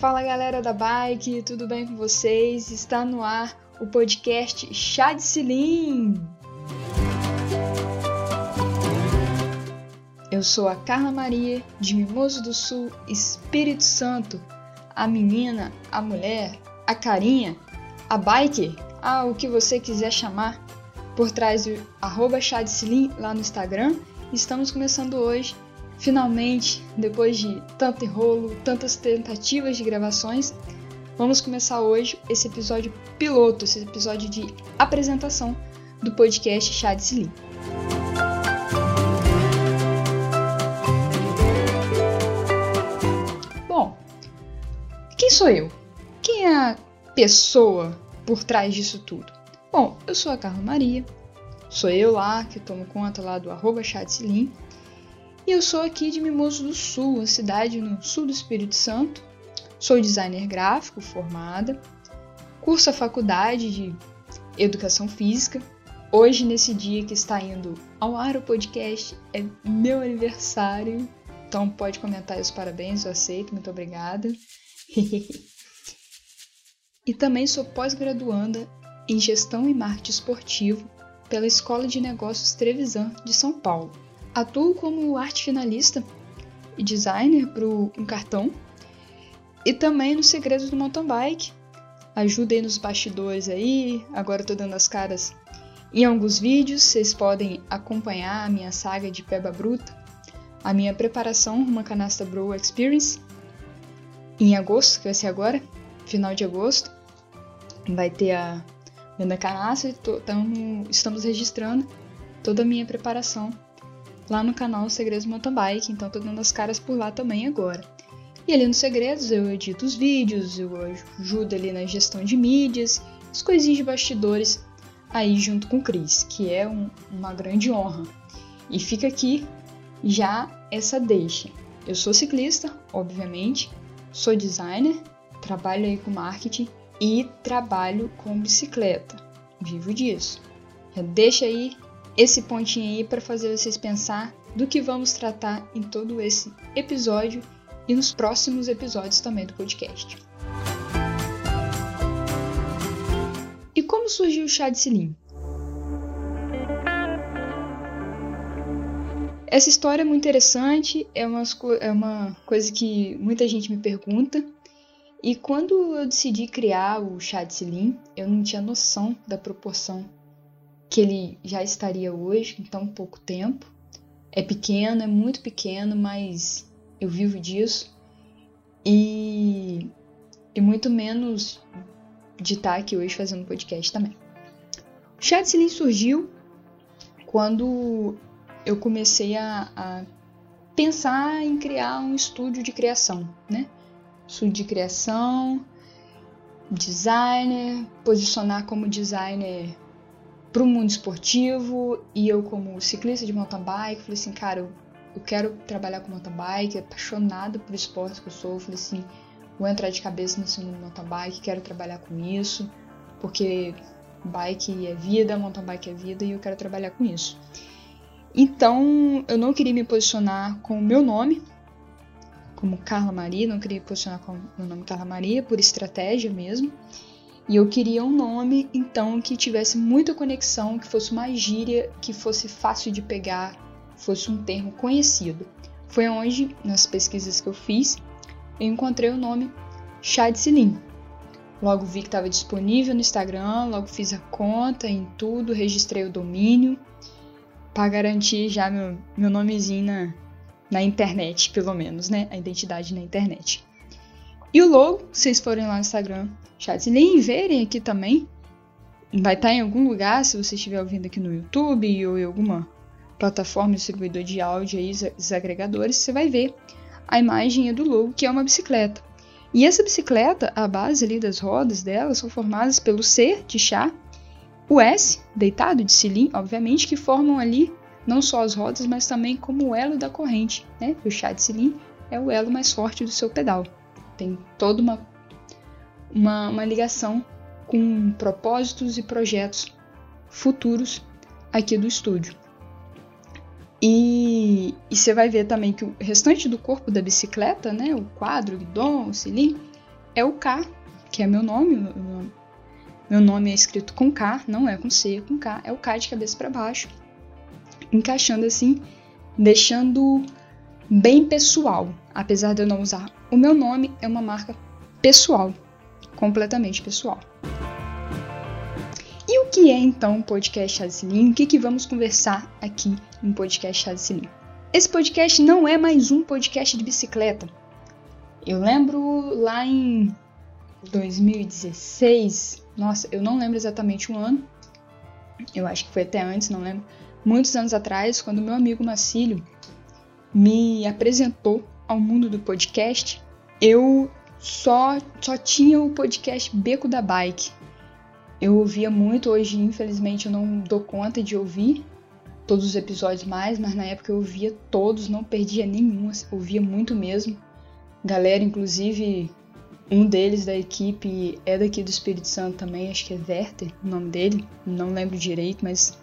Fala galera da bike, tudo bem com vocês? Está no ar o podcast Chá de Cilim. Eu sou a Carla Maria, de Mimoso do Sul, Espírito Santo, a menina, a mulher, a carinha, a bike, ah, o que você quiser chamar, por trás do arroba Chá de Cilim lá no Instagram. Estamos começando hoje Finalmente, depois de tanto enrolo, tantas tentativas de gravações, vamos começar hoje esse episódio piloto, esse episódio de apresentação do podcast Chá de Silim. Bom, quem sou eu? Quem é a pessoa por trás disso tudo? Bom, eu sou a Carla Maria, sou eu lá que tomo conta lá do arroba Chá de Silim, e eu sou aqui de Mimoso do Sul, uma cidade no sul do Espírito Santo. Sou designer gráfico formada, curso a faculdade de Educação Física. Hoje, nesse dia que está indo ao ar o podcast, é meu aniversário. Então pode comentar os parabéns, eu aceito, muito obrigada. e também sou pós-graduanda em Gestão e Marketing Esportivo pela Escola de Negócios Trevisan de São Paulo. Atuo como arte finalista e designer para um cartão e também nos segredos do mountain bike. Ajudei nos bastidores aí, agora estou dando as caras em alguns vídeos, vocês podem acompanhar a minha saga de peba bruta, a minha preparação uma canasta Bro Experience em agosto, que vai ser agora, final de agosto. Vai ter a venda canastra e tamo, estamos registrando toda a minha preparação lá no canal Segredos Mountain Bike, então tô dando as caras por lá também agora. E ali no Segredos eu edito os vídeos, eu ajudo ali na gestão de mídias, as coisinhas de bastidores aí junto com o Cris, que é um, uma grande honra. E fica aqui já essa deixa. Eu sou ciclista, obviamente, sou designer, trabalho aí com marketing e trabalho com bicicleta. Vivo disso. Já deixa aí esse pontinho aí para fazer vocês pensar do que vamos tratar em todo esse episódio e nos próximos episódios também do podcast. E como surgiu o chá de cilim? Essa história é muito interessante, é uma, é uma coisa que muita gente me pergunta. E quando eu decidi criar o chá de cilim, eu não tinha noção da proporção que ele já estaria hoje em tão pouco tempo. É pequeno, é muito pequeno, mas eu vivo disso. E, e muito menos de estar aqui hoje fazendo podcast também. O Chat Slim surgiu quando eu comecei a, a, pensar em criar um estúdio de criação, né? Estúdio de criação, designer, posicionar como designer para o mundo esportivo e eu como ciclista de mountain bike falei assim cara eu, eu quero trabalhar com mountain bike apaixonada por esporte que eu sou. Falei assim vou entrar de cabeça nesse mundo mountain bike quero trabalhar com isso porque bike é vida mountain bike é vida e eu quero trabalhar com isso. Então eu não queria me posicionar com o meu nome como Carla Maria não queria me posicionar com o meu nome Carla Maria por estratégia mesmo e eu queria um nome, então, que tivesse muita conexão, que fosse uma gíria, que fosse fácil de pegar, fosse um termo conhecido. Foi onde, nas pesquisas que eu fiz, eu encontrei o nome Chá de Cilim. Logo vi que estava disponível no Instagram, logo fiz a conta em tudo, registrei o domínio para garantir já meu, meu nomezinho na, na internet, pelo menos, né? A identidade na internet. E o logo, se vocês forem lá no Instagram, Chatline, verem aqui também. Vai estar em algum lugar, se você estiver ouvindo aqui no YouTube ou em alguma plataforma distribuidor de áudio aí, os agregadores, você vai ver a imagem do logo, que é uma bicicleta. E essa bicicleta, a base ali das rodas dela são formadas pelo C de chá, o S, deitado de cilim, obviamente, que formam ali não só as rodas, mas também como o elo da corrente, né? O chá de cilim é o elo mais forte do seu pedal tem toda uma, uma, uma ligação com propósitos e projetos futuros aqui do estúdio. E, e, você vai ver também que o restante do corpo da bicicleta, né, o quadro, o guidão, o cilindro, é o K, que é meu nome. Meu nome é escrito com K, não é com C, é com K. É o K de cabeça para baixo. Encaixando assim, deixando bem pessoal. Apesar de eu não usar o meu nome, é uma marca pessoal. Completamente pessoal. E o que é então o podcast Chazilim? O que, que vamos conversar aqui no podcast Chazilim? Esse podcast não é mais um podcast de bicicleta. Eu lembro lá em 2016, nossa, eu não lembro exatamente o ano, eu acho que foi até antes, não lembro. Muitos anos atrás, quando meu amigo Macílio me apresentou ao mundo do podcast, eu só, só tinha o podcast Beco da Bike. Eu ouvia muito, hoje infelizmente eu não dou conta de ouvir todos os episódios mais, mas na época eu ouvia todos, não perdia nenhum, assim, ouvia muito mesmo. Galera, inclusive, um deles da equipe é daqui do Espírito Santo também, acho que é Werther o nome dele, não lembro direito, mas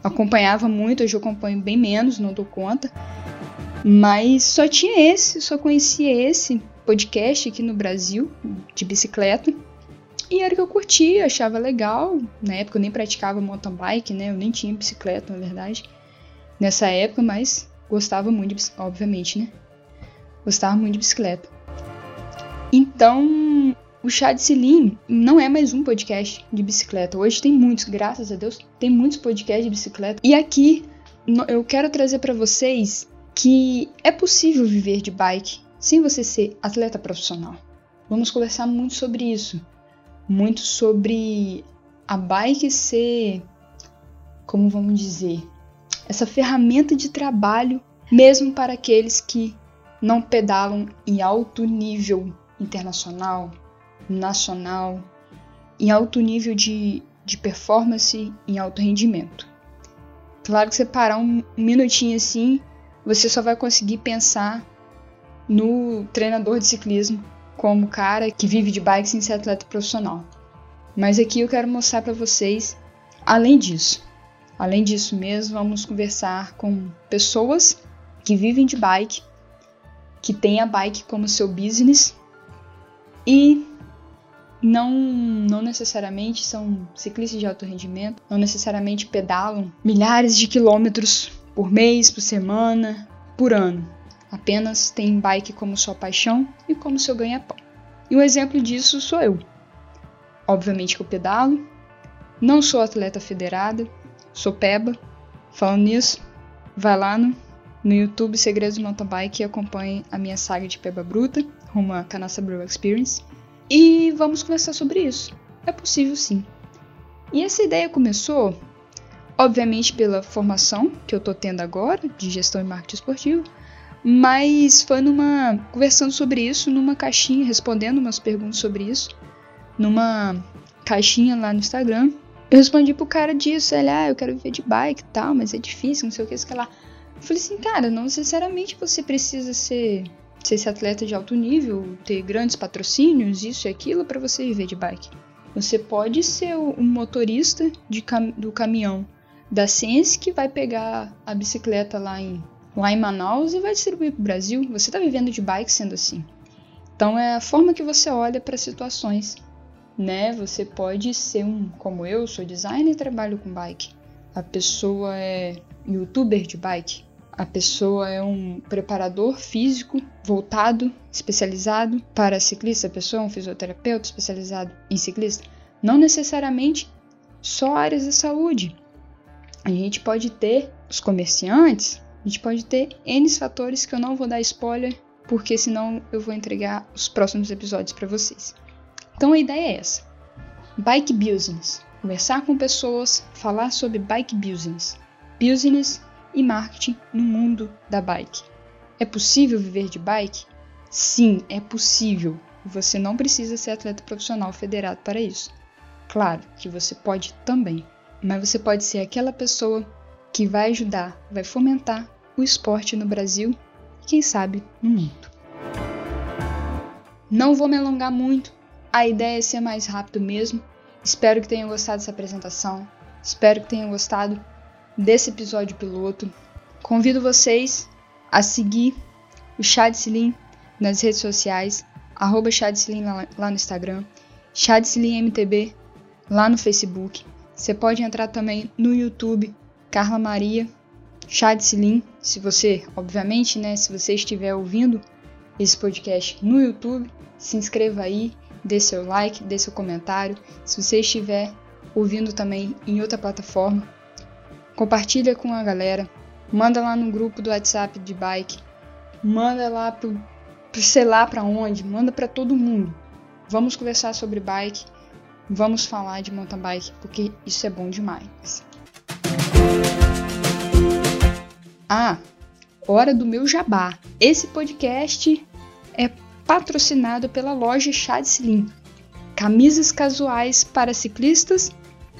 acompanhava muito, hoje eu acompanho bem menos, não dou conta. Mas só tinha esse, só conhecia esse podcast aqui no Brasil, de bicicleta. E era o que eu curtia, achava legal. Na época eu nem praticava mountain bike, né? Eu nem tinha bicicleta, na verdade. Nessa época, mas gostava muito, de, obviamente, né? Gostava muito de bicicleta. Então, o Chá de Silim não é mais um podcast de bicicleta. Hoje tem muitos, graças a Deus, tem muitos podcasts de bicicleta. E aqui eu quero trazer para vocês que é possível viver de bike sem você ser atleta profissional. Vamos conversar muito sobre isso muito sobre a bike ser, como vamos dizer, essa ferramenta de trabalho mesmo para aqueles que não pedalam em alto nível internacional, nacional, em alto nível de, de performance, em alto rendimento. Claro que você parar um minutinho assim, você só vai conseguir pensar no treinador de ciclismo como cara que vive de bike sem ser atleta profissional. Mas aqui eu quero mostrar para vocês, além disso, além disso mesmo, vamos conversar com pessoas que vivem de bike, que têm a bike como seu business e não, não necessariamente são ciclistas de alto rendimento, não necessariamente pedalam milhares de quilômetros por mês, por semana, por ano apenas tem bike como sua paixão e como seu ganha-pão. E um exemplo disso sou eu. Obviamente que eu pedalo, não sou atleta federada, sou peba. Falando nisso, vai lá no, no YouTube Segredos do Mountain Bike e acompanhe a minha saga de peba bruta, rumo à Canassa Brew Experience. E vamos conversar sobre isso. É possível sim. E essa ideia começou, obviamente, pela formação que eu tô tendo agora de gestão e marketing esportivo, mas foi numa. conversando sobre isso, numa caixinha, respondendo umas perguntas sobre isso, numa caixinha lá no Instagram. Eu respondi pro cara disso, ele, ah, eu quero viver de bike e tal, mas é difícil, não sei o que, sei lá. Eu falei assim, cara, não necessariamente você precisa ser, ser esse atleta de alto nível, ter grandes patrocínios, isso e aquilo, para você viver de bike. Você pode ser um motorista de cam do caminhão da Sense que vai pegar a bicicleta lá em lá em Manaus e vai distribuir para o Brasil. Você está vivendo de bike sendo assim. Então é a forma que você olha para situações, né? Você pode ser um, como eu, sou designer e trabalho com bike. A pessoa é youtuber de bike. A pessoa é um preparador físico voltado, especializado para ciclista. A pessoa é um fisioterapeuta especializado em ciclista. Não necessariamente só áreas da saúde. A gente pode ter os comerciantes, a gente pode ter N fatores que eu não vou dar spoiler, porque senão eu vou entregar os próximos episódios para vocês. Então a ideia é essa: bike business. Conversar com pessoas, falar sobre bike business, business e marketing no mundo da bike. É possível viver de bike? Sim, é possível. Você não precisa ser atleta profissional federado para isso. Claro que você pode também, mas você pode ser aquela pessoa que vai ajudar, vai fomentar o esporte no Brasil e, quem sabe, no mundo. Não vou me alongar muito, a ideia é ser mais rápido mesmo. Espero que tenham gostado dessa apresentação, espero que tenham gostado desse episódio piloto. Convido vocês a seguir o Chá de nas redes sociais, arroba lá, lá no Instagram, MTB lá no Facebook. Você pode entrar também no YouTube, Carla Maria Chadslin, se você, obviamente, né, se você estiver ouvindo esse podcast no YouTube, se inscreva aí, dê seu like, dê seu comentário. Se você estiver ouvindo também em outra plataforma, compartilha com a galera, manda lá no grupo do WhatsApp de bike, manda lá pro, pro sei lá para onde, manda para todo mundo. Vamos conversar sobre bike, vamos falar de mountain bike, porque isso é bom demais. Ah, hora do meu jabá. Esse podcast é patrocinado pela loja Chá de Slim. Camisas casuais para ciclistas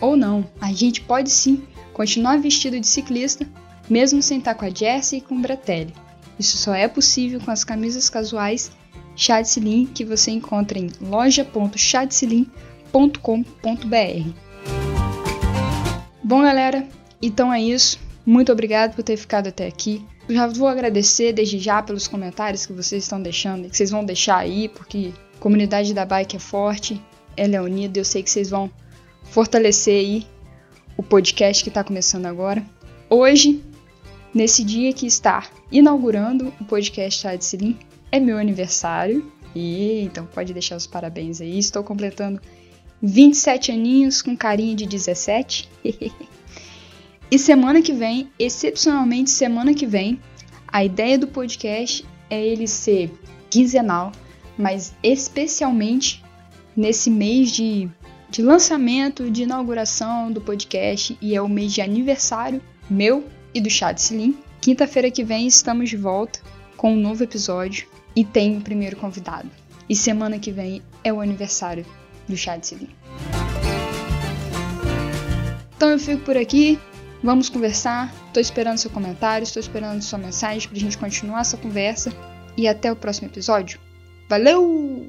ou não. A gente pode sim continuar vestido de ciclista, mesmo sem estar com a Jessie e com o Bratelli. Isso só é possível com as camisas casuais Chá de Slim que você encontra em loja.chadesilim.com.br. Bom, galera, então é isso. Muito obrigado por ter ficado até aqui. Eu já vou agradecer desde já pelos comentários que vocês estão deixando, que vocês vão deixar aí, porque a comunidade da bike é forte, ela é unida, eu sei que vocês vão fortalecer aí o podcast que está começando agora. Hoje, nesse dia que está inaugurando o podcast Chad Silim, é meu aniversário. E então pode deixar os parabéns aí. Estou completando 27 aninhos com carinha de 17. E semana que vem, excepcionalmente semana que vem, a ideia do podcast é ele ser quinzenal, mas especialmente nesse mês de, de lançamento, de inauguração do podcast, e é o mês de aniversário meu e do Chá de Silim. Quinta-feira que vem estamos de volta com um novo episódio e tem o primeiro convidado. E semana que vem é o aniversário do Chá de Silim. Então eu fico por aqui. Vamos conversar. Estou esperando seu comentário, estou esperando sua mensagem para a gente continuar essa conversa. E até o próximo episódio. Valeu!